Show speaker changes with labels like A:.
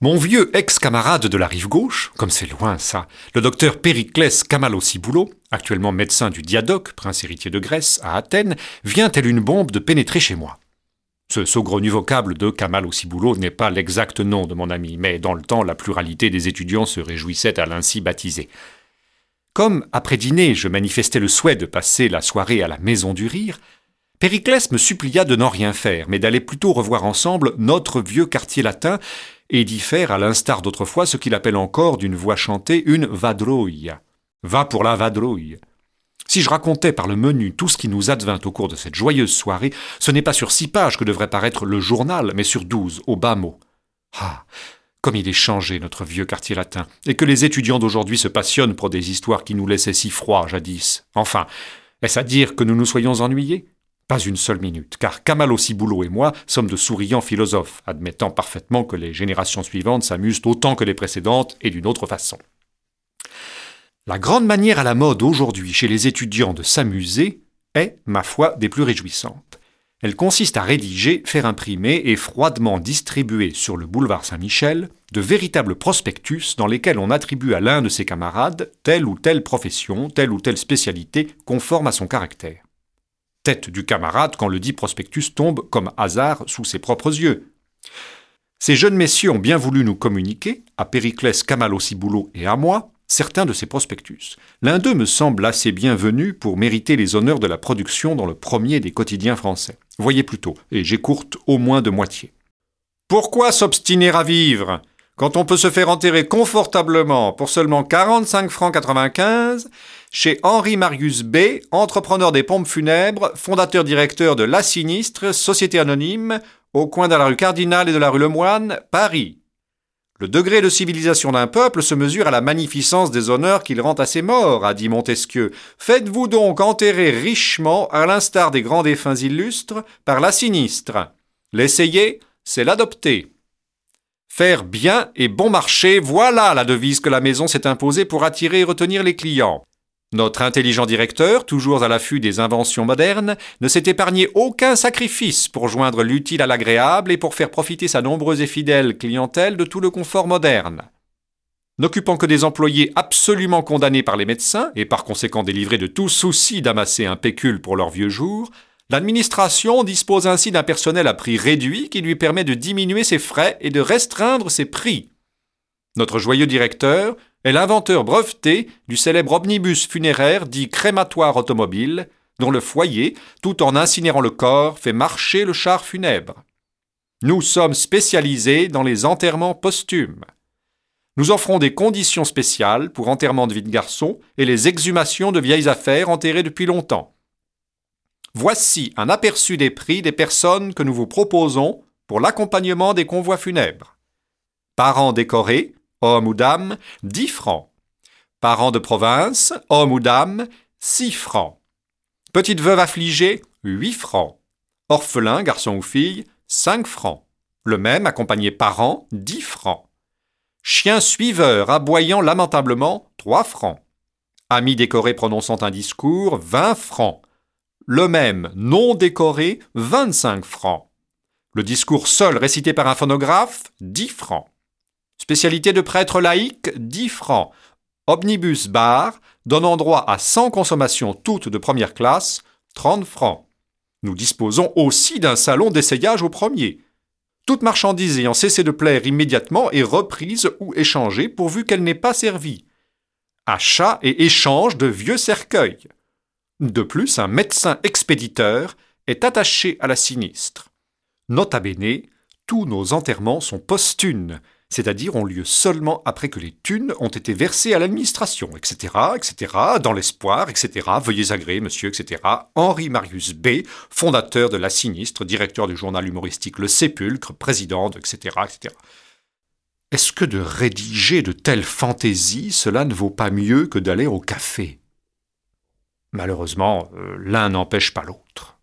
A: Mon vieux ex-camarade de la rive gauche, comme c'est loin ça, le docteur Périclès Kamalosiboulo, actuellement médecin du Diadoque, prince héritier de Grèce, à Athènes, vient tel une bombe de pénétrer chez moi. Ce saugrenu vocable de Kamalosiboulo n'est pas l'exact nom de mon ami, mais dans le temps, la pluralité des étudiants se réjouissait à l'ainsi baptiser. Comme, après dîner, je manifestais le souhait de passer la soirée à la Maison du Rire, Périclès me supplia de n'en rien faire, mais d'aller plutôt revoir ensemble notre vieux quartier latin et d'y faire, à l'instar d'autrefois, ce qu'il appelle encore d'une voix chantée une vadrouille. Va pour la vadrouille. Si je racontais par le menu tout ce qui nous advint au cours de cette joyeuse soirée, ce n'est pas sur six pages que devrait paraître le journal, mais sur douze, au bas mot. Ah comme il est changé, notre vieux quartier latin, et que les étudiants d'aujourd'hui se passionnent pour des histoires qui nous laissaient si froids jadis. Enfin, est-ce à dire que nous nous soyons ennuyés? Pas une seule minute, car Kamalo Ciboulot et moi sommes de souriants philosophes, admettant parfaitement que les générations suivantes s'amusent autant que les précédentes et d'une autre façon. La grande manière à la mode aujourd'hui chez les étudiants de s'amuser est, ma foi, des plus réjouissantes. Elle consiste à rédiger, faire imprimer et froidement distribuer sur le boulevard Saint-Michel de véritables prospectus dans lesquels on attribue à l'un de ses camarades telle ou telle profession, telle ou telle spécialité conforme à son caractère du camarade quand le dit prospectus tombe comme hasard sous ses propres yeux. Ces jeunes messieurs ont bien voulu nous communiquer, à Périclès Kamalosiboulo et à moi, certains de ces prospectus. L'un d'eux me semble assez bienvenu pour mériter les honneurs de la production dans le premier des quotidiens français. Voyez plutôt, et j'écourte au moins de moitié. Pourquoi s'obstiner à vivre? Quand on peut se faire enterrer confortablement pour seulement 45 francs 95 chez Henri Marius B, entrepreneur des pompes funèbres, fondateur directeur de La Sinistre, société anonyme, au coin de la rue Cardinal et de la rue Lemoine, Paris. Le degré de civilisation d'un peuple se mesure à la magnificence des honneurs qu'il rend à ses morts, a dit Montesquieu. Faites-vous donc enterrer richement, à l'instar des grands défunts illustres, par la sinistre. L'essayer, c'est l'adopter. Faire bien et bon marché, voilà la devise que la maison s'est imposée pour attirer et retenir les clients. Notre intelligent directeur, toujours à l'affût des inventions modernes, ne s'est épargné aucun sacrifice pour joindre l'utile à l'agréable et pour faire profiter sa nombreuse et fidèle clientèle de tout le confort moderne. N'occupant que des employés absolument condamnés par les médecins et par conséquent délivrés de tout souci d'amasser un pécule pour leurs vieux jours, L'administration dispose ainsi d'un personnel à prix réduit qui lui permet de diminuer ses frais et de restreindre ses prix. Notre joyeux directeur est l'inventeur breveté du célèbre omnibus funéraire dit crématoire automobile, dont le foyer, tout en incinérant le corps, fait marcher le char funèbre. Nous sommes spécialisés dans les enterrements posthumes. Nous offrons des conditions spéciales pour enterrement de vie de garçon et les exhumations de vieilles affaires enterrées depuis longtemps. Voici un aperçu des prix des personnes que nous vous proposons pour l'accompagnement des convois funèbres. Parents décorés, homme ou dame, 10 francs. Parents de province, homme ou dame, 6 francs. Petite veuve affligée, 8 francs. Orphelin, garçon ou fille, 5 francs. Le même accompagné parents, 10 francs. Chien suiveur aboyant lamentablement, 3 francs. Ami décoré prononçant un discours, 20 francs le même non décoré, 25 francs. Le discours seul récité par un phonographe, 10 francs. Spécialité de prêtre laïque, 10 francs. Omnibus bar, donnant droit à 100 consommations toutes de première classe, 30 francs. Nous disposons aussi d'un salon d'essayage au premier. Toute marchandise ayant cessé de plaire immédiatement est reprise ou échangée pourvu qu'elle n'ait pas servi. Achat et échange de vieux cercueils. De plus, un médecin expéditeur est attaché à la sinistre. Nota bene, tous nos enterrements sont posthumes, c'est-à-dire ont lieu seulement après que les thunes ont été versées à l'administration, etc., etc., dans l'espoir, etc., veuillez agréer, monsieur, etc., Henri Marius B., fondateur de la sinistre, directeur du journal humoristique Le Sépulcre, président, etc., etc. Est-ce que de rédiger de telles fantaisies, cela ne vaut pas mieux que d'aller au café? Malheureusement, euh, l'un n'empêche pas l'autre.